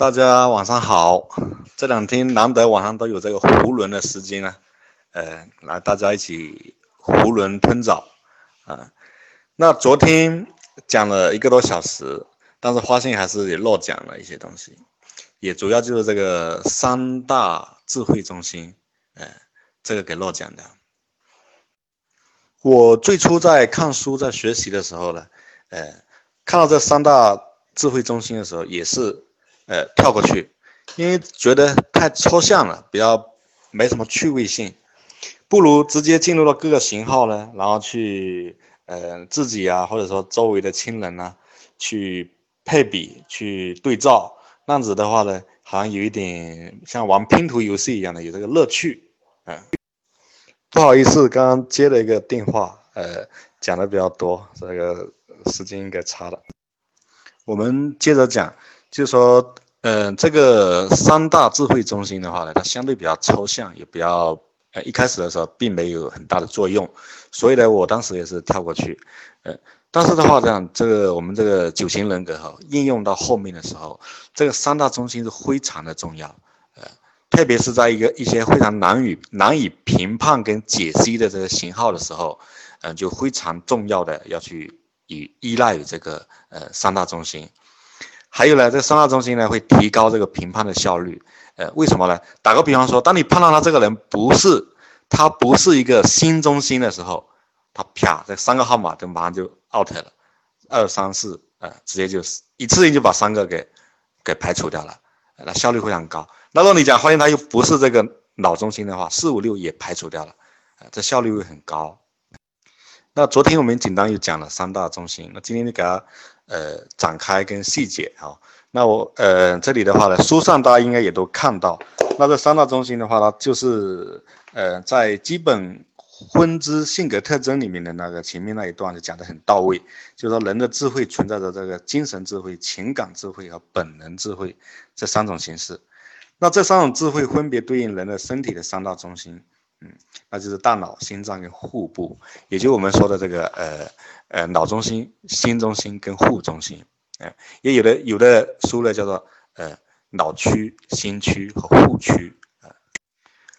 大家晚上好，这两天难得晚上都有这个囫囵的时间啊，呃，来大家一起囫囵吞枣啊。那昨天讲了一个多小时，但是发现还是也漏讲了一些东西，也主要就是这个三大智慧中心，呃，这个给漏讲的。我最初在看书在学习的时候呢，呃，看到这三大智慧中心的时候，也是。呃，跳过去，因为觉得太抽象了，比较没什么趣味性，不如直接进入到各个型号呢，然后去呃自己啊，或者说周围的亲人呢，去配比去对照，那样子的话呢，好像有一点像玩拼图游戏一样的，有这个乐趣。嗯，不好意思，刚刚接了一个电话，呃，讲的比较多，这个时间应该差了。我们接着讲。就是说，嗯，这个三大智慧中心的话呢，它相对比较抽象，也比较，呃，一开始的时候并没有很大的作用，所以呢，我当时也是跳过去，呃，但是的话，这样，这个我们这个九型人格哈，应用到后面的时候，这个三大中心是非常的重要，呃，特别是在一个一些非常难以难以评判跟解析的这个型号的时候，嗯，就非常重要的要去以依赖于这个呃三大中心。还有呢，这三大中心呢会提高这个评判的效率。呃，为什么呢？打个比方说，当你判断他这个人不是他不是一个新中心的时候，他啪这三个号码就马上就 out 了，二三四，呃，直接就一次性就把三个给给排除掉了，那效率非常高。那如果你讲发现他又不是这个脑中心的话，四五六也排除掉了，呃，这效率会很高。那昨天我们简单又讲了三大中心，那今天就给他。呃，展开跟细节哈，那我呃这里的话呢，书上大家应该也都看到，那这三大中心的话呢，就是呃在基本分支性格特征里面的那个前面那一段就讲得很到位，就是说人的智慧存在着这个精神智慧、情感智慧和本能智慧这三种形式，那这三种智慧分别对应人的身体的三大中心。嗯，那就是大脑、心脏跟腹部，也就我们说的这个呃呃脑中心、心中心跟腹中心，呃，也有的有的书呢叫做呃脑区、心区和腹区啊，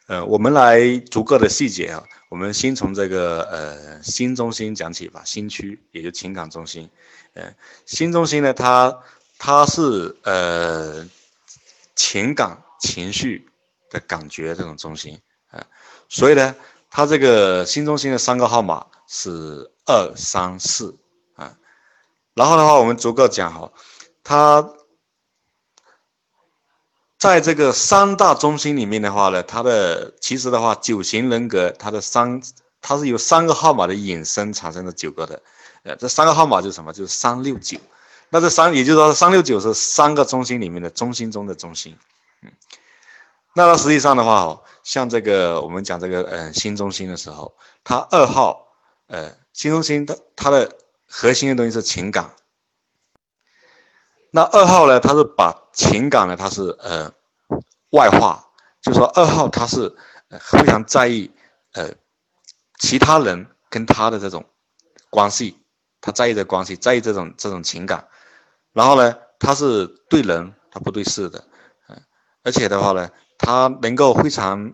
呃，我们来逐个的细节啊，我们先从这个呃心中心讲起吧，心区也就情感中心，呃，心中心呢，它它是呃情感情绪的感觉这种中心。啊所以呢，它这个新中心的三个号码是二三四啊。然后的话，我们逐个讲哈，它在这个三大中心里面的话呢，它的其实的话，九型人格它的三，它是由三个号码的引申产生的九个的。呃，这三个号码就是什么？就是三六九。那这三，也就是说，三六九是三个中心里面的中心中的中心。嗯，那它实际上的话哦。像这个，我们讲这个，嗯，新中心的时候，它二号，呃，新中心它它的核心的东西是情感。那二号呢，它是把情感呢，它是呃外化，就说二号他是非常在意呃其他人跟他的这种关系，他在意的关系，在意这种这种情感。然后呢，他是对人，他不对事的，嗯，而且的话呢。他能够非常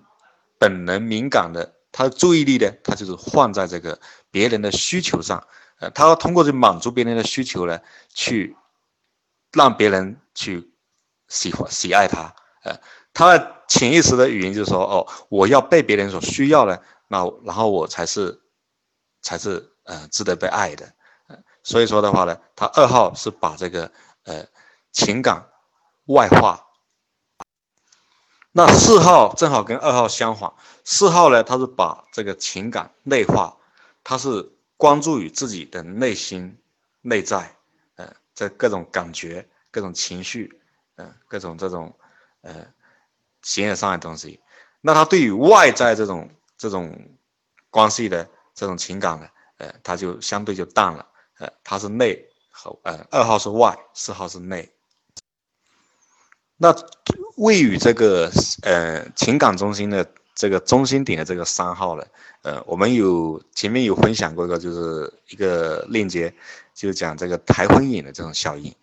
本能敏感的，他的注意力呢，他就是放在这个别人的需求上，呃，他要通过去满足别人的需求呢，去让别人去喜欢喜爱他，呃，他的潜意识的语言就是说，哦，我要被别人所需要呢，那然后我才是才是呃值得被爱的，所以说的话呢，他二号是把这个呃情感外化。那四号正好跟二号相反，四号呢，他是把这个情感内化，他是关注于自己的内心、内在，呃，这各种感觉、各种情绪，呃，各种这种，呃，形而上的东西。那他对于外在这种这种关系的这种情感呢，呃，他就相对就淡了，呃，他是内和呃，二号是外，四号是内。那位于这个呃情感中心的这个中心点的这个三号呢，呃，我们有前面有分享过一个，就是一个链接，就讲这个台风眼的这种效应。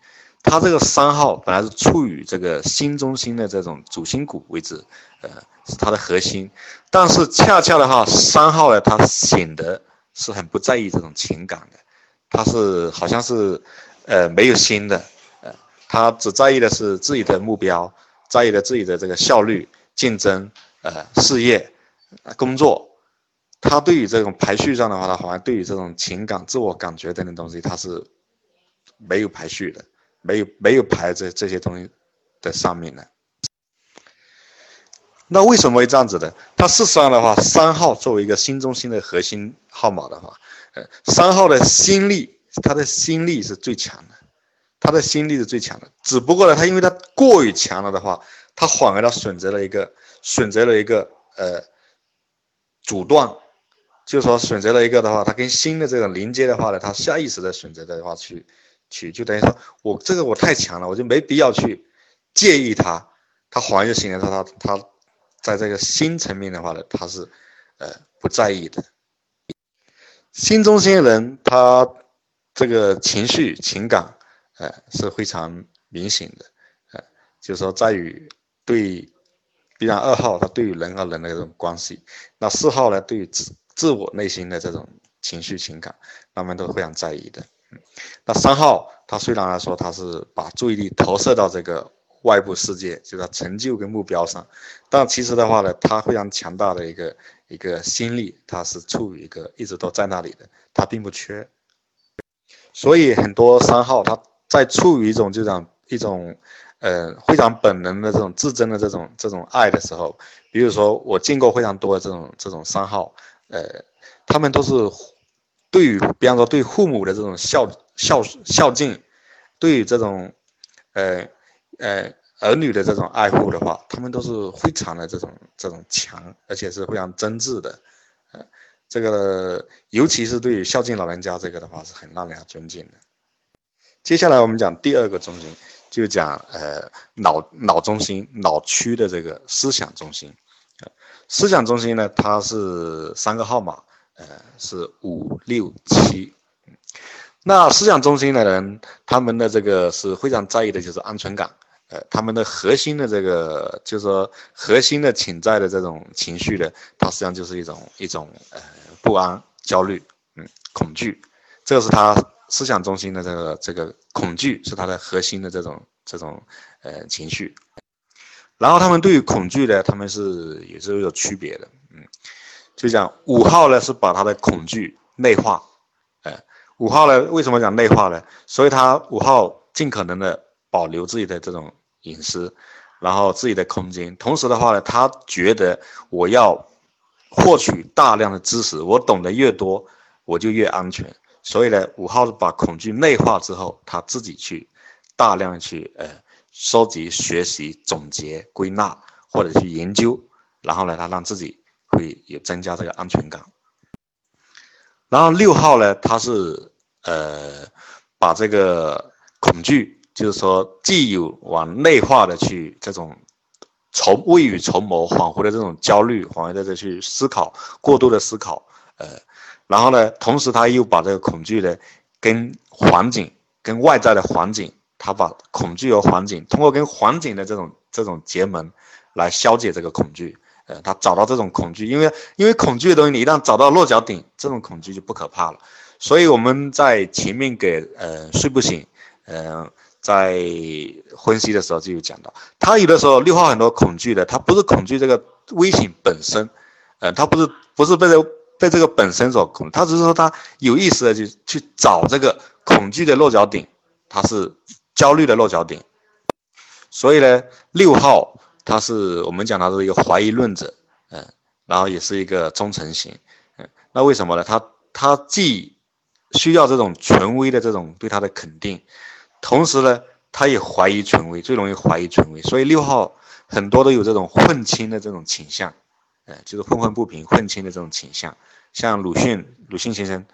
他这个三号本来是处于这个心中心的这种主心骨位置，呃，是他的核心。但是恰恰的话，三号呢，他显得是很不在意这种情感的，他是好像是，呃，没有心的，呃，他只在意的是自己的目标，在意的自己的这个效率、竞争，呃，事业、工作。他对于这种排序上的话，他好像对于这种情感、自我感觉等等东西，他是没有排序的。没有没有排在这些东西的上面的，那为什么会这样子的？它事实上的话，三号作为一个心中心的核心号码的话，呃，三号的心力，他的心力是最强的，他的心力是最强的。只不过呢，他因为他过于强了的话，他反而他选择了一个选择了一个呃阻断，就是说选择了一个的话，他跟心的这种连接的话呢，他下意识的选择的话去。去就等于说，我这个我太强了，我就没必要去介意他，他还就行了。他他他在这个心层面的话呢，他是呃不在意的。心中心人，他这个情绪情感呃是非常明显的，呃就是说在于对，比方二号他对于人和人的这种关系，那四号呢对于自自我内心的这种情绪情感，他们都非常在意的。那三号，他虽然来说他是把注意力投射到这个外部世界，就是成就跟目标上，但其实的话呢，他非常强大的一个一个心力，他是处于一个一直都在那里的，他并不缺。所以很多三号他在处于一种就像一种呃非常本能的这种自尊的这种这种爱的时候，比如说我见过非常多的这种这种三号，呃，他们都是。对于，比方说对父母的这种孝孝孝敬，对于这种，呃呃儿女的这种爱护的话，他们都是非常的这种这种强，而且是非常真挚的，呃，这个尤其是对于孝敬老人家这个的话，是很让人尊敬的。接下来我们讲第二个中心，就讲呃脑脑中心脑区的这个思想中心，思想中心呢，它是三个号码。呃，是五六七，那思想中心的人，他们的这个是非常在意的，就是安全感。呃，他们的核心的这个，就是说核心的潜在的这种情绪的，它实际上就是一种一种呃不安、焦虑，嗯，恐惧。这是他思想中心的这个这个恐惧，是他的核心的这种这种呃情绪。然后他们对于恐惧呢，他们是也是有区别的，嗯。就讲五号呢，是把他的恐惧内化，哎，五号呢，为什么讲内化呢？所以他五号尽可能的保留自己的这种隐私，然后自己的空间。同时的话呢，他觉得我要获取大量的知识，我懂得越多，我就越安全。所以呢，五号是把恐惧内化之后，他自己去大量去呃收集、学习、总结、归纳或者去研究，然后呢，他让自己。会有增加这个安全感，然后六号呢，他是呃把这个恐惧，就是说既有往内化的去这种筹未雨绸缪、恍惚的这种焦虑，恍惚的这去思考过度的思考，呃，然后呢，同时他又把这个恐惧呢跟环境、跟外在的环境，他把恐惧和环境通过跟环境的这种这种结盟来消解这个恐惧。呃，他找到这种恐惧，因为因为恐惧的东西，你一旦找到落脚点，这种恐惧就不可怕了。所以我们在前面给呃睡不醒，呃，在分析的时候就有讲到，他有的时候六号很多恐惧的，他不是恐惧这个危险本身，呃，他不是不是被这被这个本身所恐，他只是说他有意识的去去找这个恐惧的落脚点，他是焦虑的落脚点。所以呢，六号。他是我们讲他是一个怀疑论者，嗯，然后也是一个忠诚型，嗯，那为什么呢？他他既需要这种权威的这种对他的肯定，同时呢，他也怀疑权威，最容易怀疑权威，所以六号很多都有这种混清的这种倾向，呃，就是愤愤不平、混清的这种倾向。像鲁迅，鲁迅先生，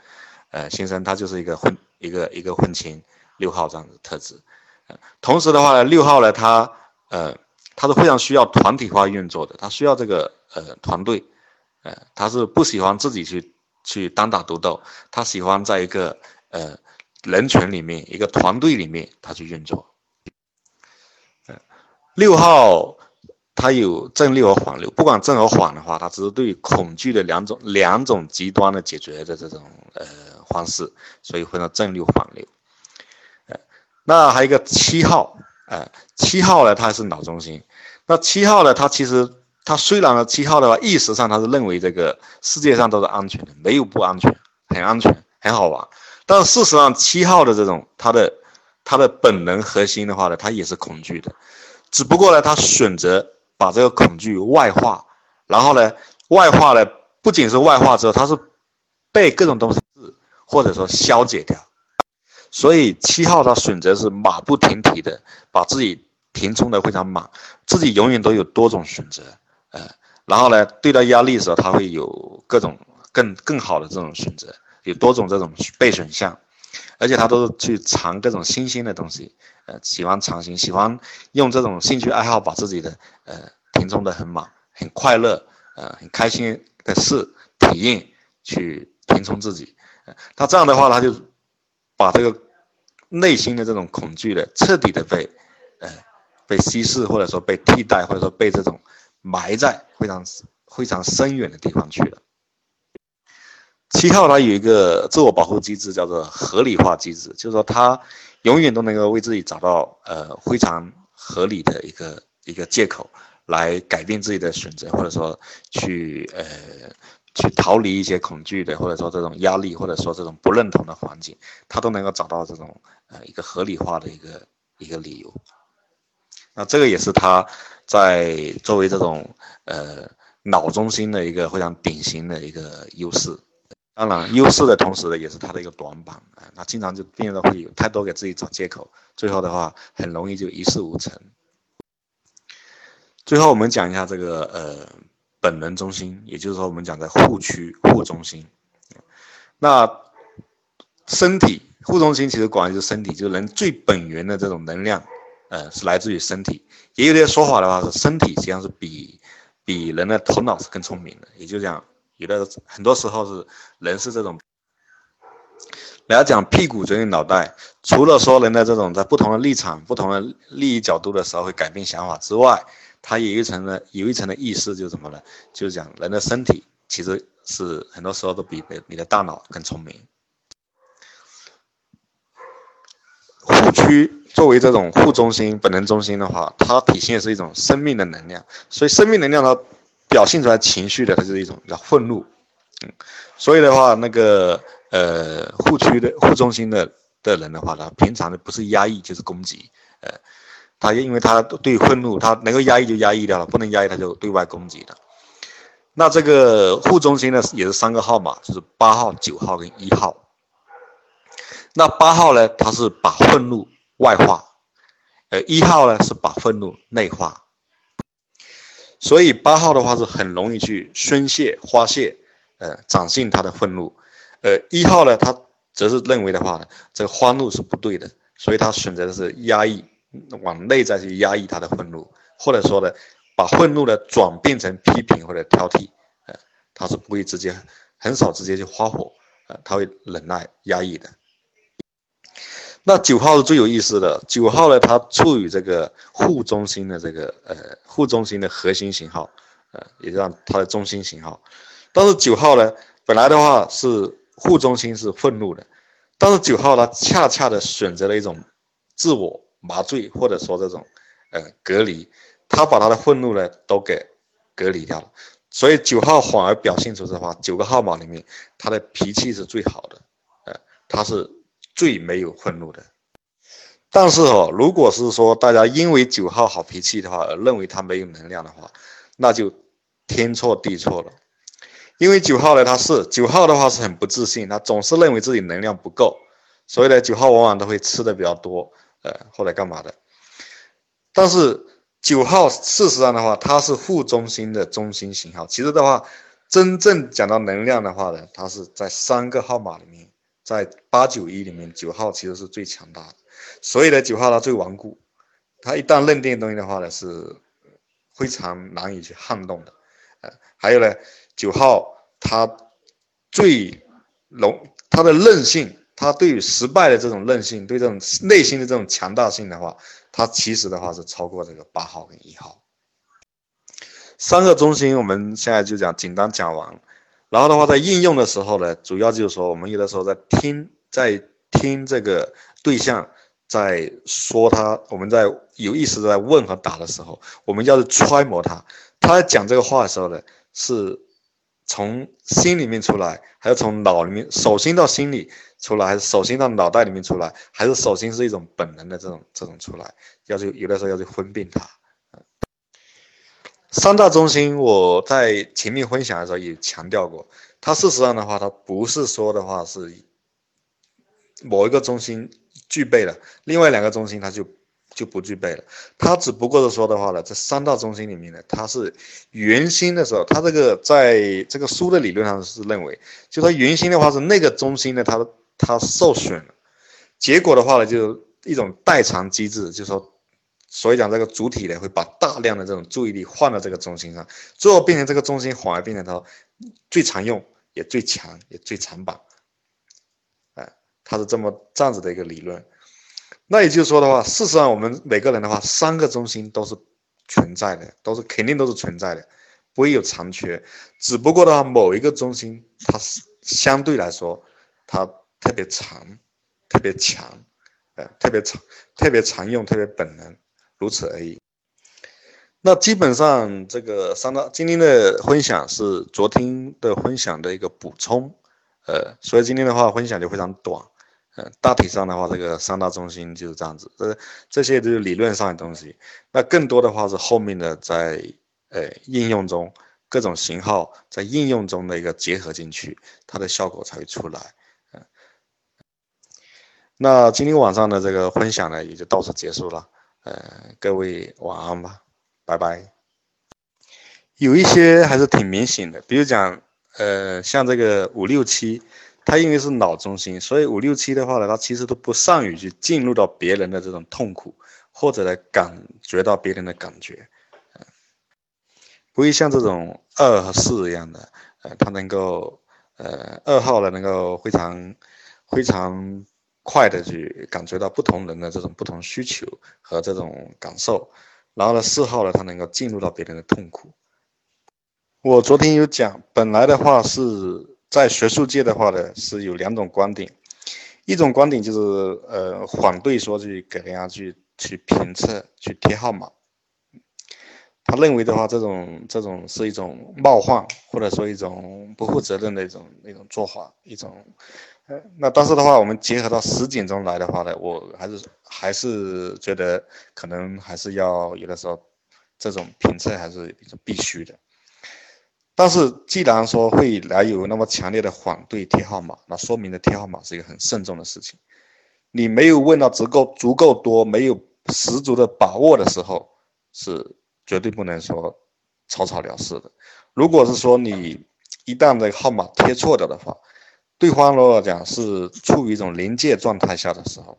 呃，先生他就是一个混一个一个混清六号这样的特质，呃，同时的话呢，六号呢，他呃。他是非常需要团体化运作的，他需要这个呃团队，呃，他是不喜欢自己去去单打独斗，他喜欢在一个呃人群里面一个团队里面他去运作，六号它有正六和反六，不管正和反的话，它只是对恐惧的两种两种极端的解决的这种呃方式，所以分成正六反六。呃，那还有一个七号，呃，七号呢，它是脑中心。那七号呢，它其实它虽然呢，七号的话，意识上它是认为这个世界上都是安全的，没有不安全，很安全，很好玩。但事实上，七号的这种它的它的本能核心的话呢，它也是恐惧的，只不过呢，他选择把这个恐惧外化，然后呢，外化呢，不仅是外化之后，它是被各种东西或者说消解掉。所以七号他选择是马不停蹄的把自己填充的非常满，自己永远都有多种选择，呃，然后呢，对待压力的时候，他会有各种更更好的这种选择。有多种这种备选项，而且他都是去尝各种新鲜的东西，呃，喜欢尝新，喜欢用这种兴趣爱好把自己的呃填充的很满，很快乐，呃，很开心的事体验去填充自己。他这样的话，他就把这个内心的这种恐惧的彻底的被呃被稀释，或者说被替代，或者说被这种埋在非常非常深远的地方去了。七号它有一个自我保护机制，叫做合理化机制，就是说它永远都能够为自己找到呃非常合理的一个一个借口，来改变自己的选择，或者说去呃去逃离一些恐惧的，或者说这种压力，或者说这种不认同的环境，它都能够找到这种呃一个合理化的一个一个理由。那这个也是他在作为这种呃脑中心的一个非常典型的一个优势。当然，优势的同时呢，也是他的一个短板啊。他经常就变得会有太多给自己找借口，最后的话很容易就一事无成。最后我们讲一下这个呃本能中心，也就是说我们讲的护区护中心。那身体护中心其实管的就是身体，就是人最本源的这种能量，呃是来自于身体。也有点说法的话是身体实际上是比比人的头脑是更聪明的，也就这样。有的很多时候是人是这种，来讲屁股决定脑袋，除了说人的这种在不同的立场、不同的利益角度的时候会改变想法之外，它有一层的有一层的意思就是什么呢？就是讲人的身体其实是很多时候都比你的大脑更聪明。护区作为这种护中心、本能中心的话，它体现是一种生命的能量，所以生命能量它。表现出来情绪的，它就是一种叫愤怒，嗯，所以的话，那个呃护区的护中心的的人的话，他平常的不是压抑就是攻击，呃，他因为他对愤怒，他能够压抑就压抑掉了，不能压抑他就对外攻击的。那这个护中心呢也是三个号码，就是八号、九号跟一号。那八号呢，它是把愤怒外化，呃，一号呢是把愤怒内化。所以八号的话是很容易去宣泄、发泄，呃，展现他的愤怒。呃，一号呢，他则是认为的话呢，这个欢怒是不对的，所以他选择的是压抑，往内在去压抑他的愤怒，或者说呢，把愤怒呢转变成批评或者挑剔，呃，他是不会直接，很少直接去发火，呃，他会忍耐压抑的。那九号是最有意思的，九号呢，它处于这个护中心的这个呃护中心的核心型号，呃，也叫它的中心型号。但是九号呢，本来的话是护中心是愤怒的，但是九号它恰恰的选择了一种自我麻醉或者说这种呃隔离，他把他的愤怒呢都给隔离掉了，所以九号反而表现出的话，九个号码里面他的脾气是最好的，呃，他是。最没有愤怒的，但是哦，如果是说大家因为九号好脾气的话而认为他没有能量的话，那就天错地错了。因为九号呢，他是九号的话是很不自信，他总是认为自己能量不够，所以呢，九号往往都会吃的比较多，呃，或者干嘛的。但是九号事实上的话，它是副中心的中心型号。其实的话，真正讲到能量的话呢，它是在三个号码里面。在八九一里面，九号其实是最强大的，所以呢，九号它最顽固，它一旦认定东西的话呢，是非常难以去撼动的。呃，还有呢，九号它最容它的韧性，他对于失败的这种韧性，对这种内心的这种强大性的话，他其实的话是超过这个八号跟一号。三个中心我们现在就讲简单讲完，然后的话在应用的时候呢，主要就是说我们有的时候在听，在听这个对象在说他，我们在有意识在问和答的时候，我们要去揣摩他，他在讲这个话的时候呢，是从心里面出来，还是从脑里面手心到心里出来，还是手心到脑袋里面出来，还是手心是一种本能的这种这种出来，要去有的时候要去分辨它。三大中心，我在前面分享的时候也强调过，它事实上的话，它不是说的话是某一个中心具备了，另外两个中心它就就不具备了。它只不过是说的话呢，这三大中心里面呢，它是圆心的时候，它这个在这个书的理论上是认为，就它圆心的话是那个中心呢，它它受损了，结果的话呢，就一种代偿机制，就说。所以讲这个主体呢，会把大量的这种注意力放到这个中心上，最后变成这个中心反而变成它最常用、也最强、也最长板。哎，它是这么这样子的一个理论。那也就是说的话，事实上我们每个人的话，三个中心都是存在的，都是肯定都是存在的，不会有残缺。只不过的话，某一个中心它是相对来说它特别长、特别强，呃，特别常、特别常用、特别本能。如此而已。那基本上这个三大今天的分享是昨天的分享的一个补充，呃，所以今天的话分享就非常短，呃，大体上的话这个三大中心就是这样子，这这些都是理论上的东西。那更多的话是后面的在呃应用中各种型号在应用中的一个结合进去，它的效果才会出来。嗯，那今天晚上的这个分享呢也就到此结束了。呃，各位晚安吧，拜拜。有一些还是挺明显的，比如讲，呃，像这个五六七，它因为是脑中心，所以五六七的话呢，它其实都不善于去进入到别人的这种痛苦，或者来感觉到别人的感觉，不会像这种二和四一样的，呃，它能够，呃，二号呢能够非常，非常。快的去感觉到不同人的这种不同需求和这种感受，然后呢，四号呢，他能够进入到别人的痛苦。我昨天有讲，本来的话是在学术界的话呢，是有两种观点，一种观点就是呃反对说去给人家去去评测去贴号码，他认为的话，这种这种是一种冒犯或者说一种不负责任的一种那种做法，一种。那但是的话，我们结合到实践中来的话呢，我还是还是觉得可能还是要有的时候，这种评测还是必须的。但是既然说会来有那么强烈的反对贴号码，那说明的贴号码是一个很慎重的事情。你没有问到足够足够多，没有十足的把握的时候，是绝对不能说草草了事的。如果是说你一旦这个号码贴错掉的话，对方如果讲是处于一种临界状态下的时候，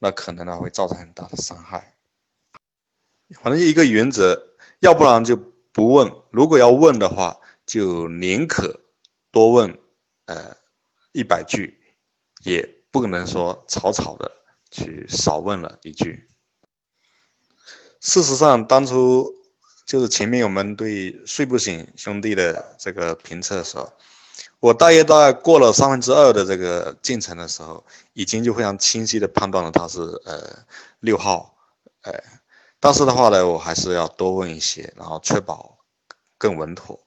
那可能呢会造成很大的伤害。反正一个原则，要不然就不问，如果要问的话，就宁可多问，呃，一百句，也不能说草草的去少问了一句。事实上，当初就是前面我们对睡不醒兄弟的这个评测的时候。我大约大概过了三分之二的这个进程的时候，已经就非常清晰的判断了他是呃六号，呃，但是的话呢，我还是要多问一些，然后确保更稳妥。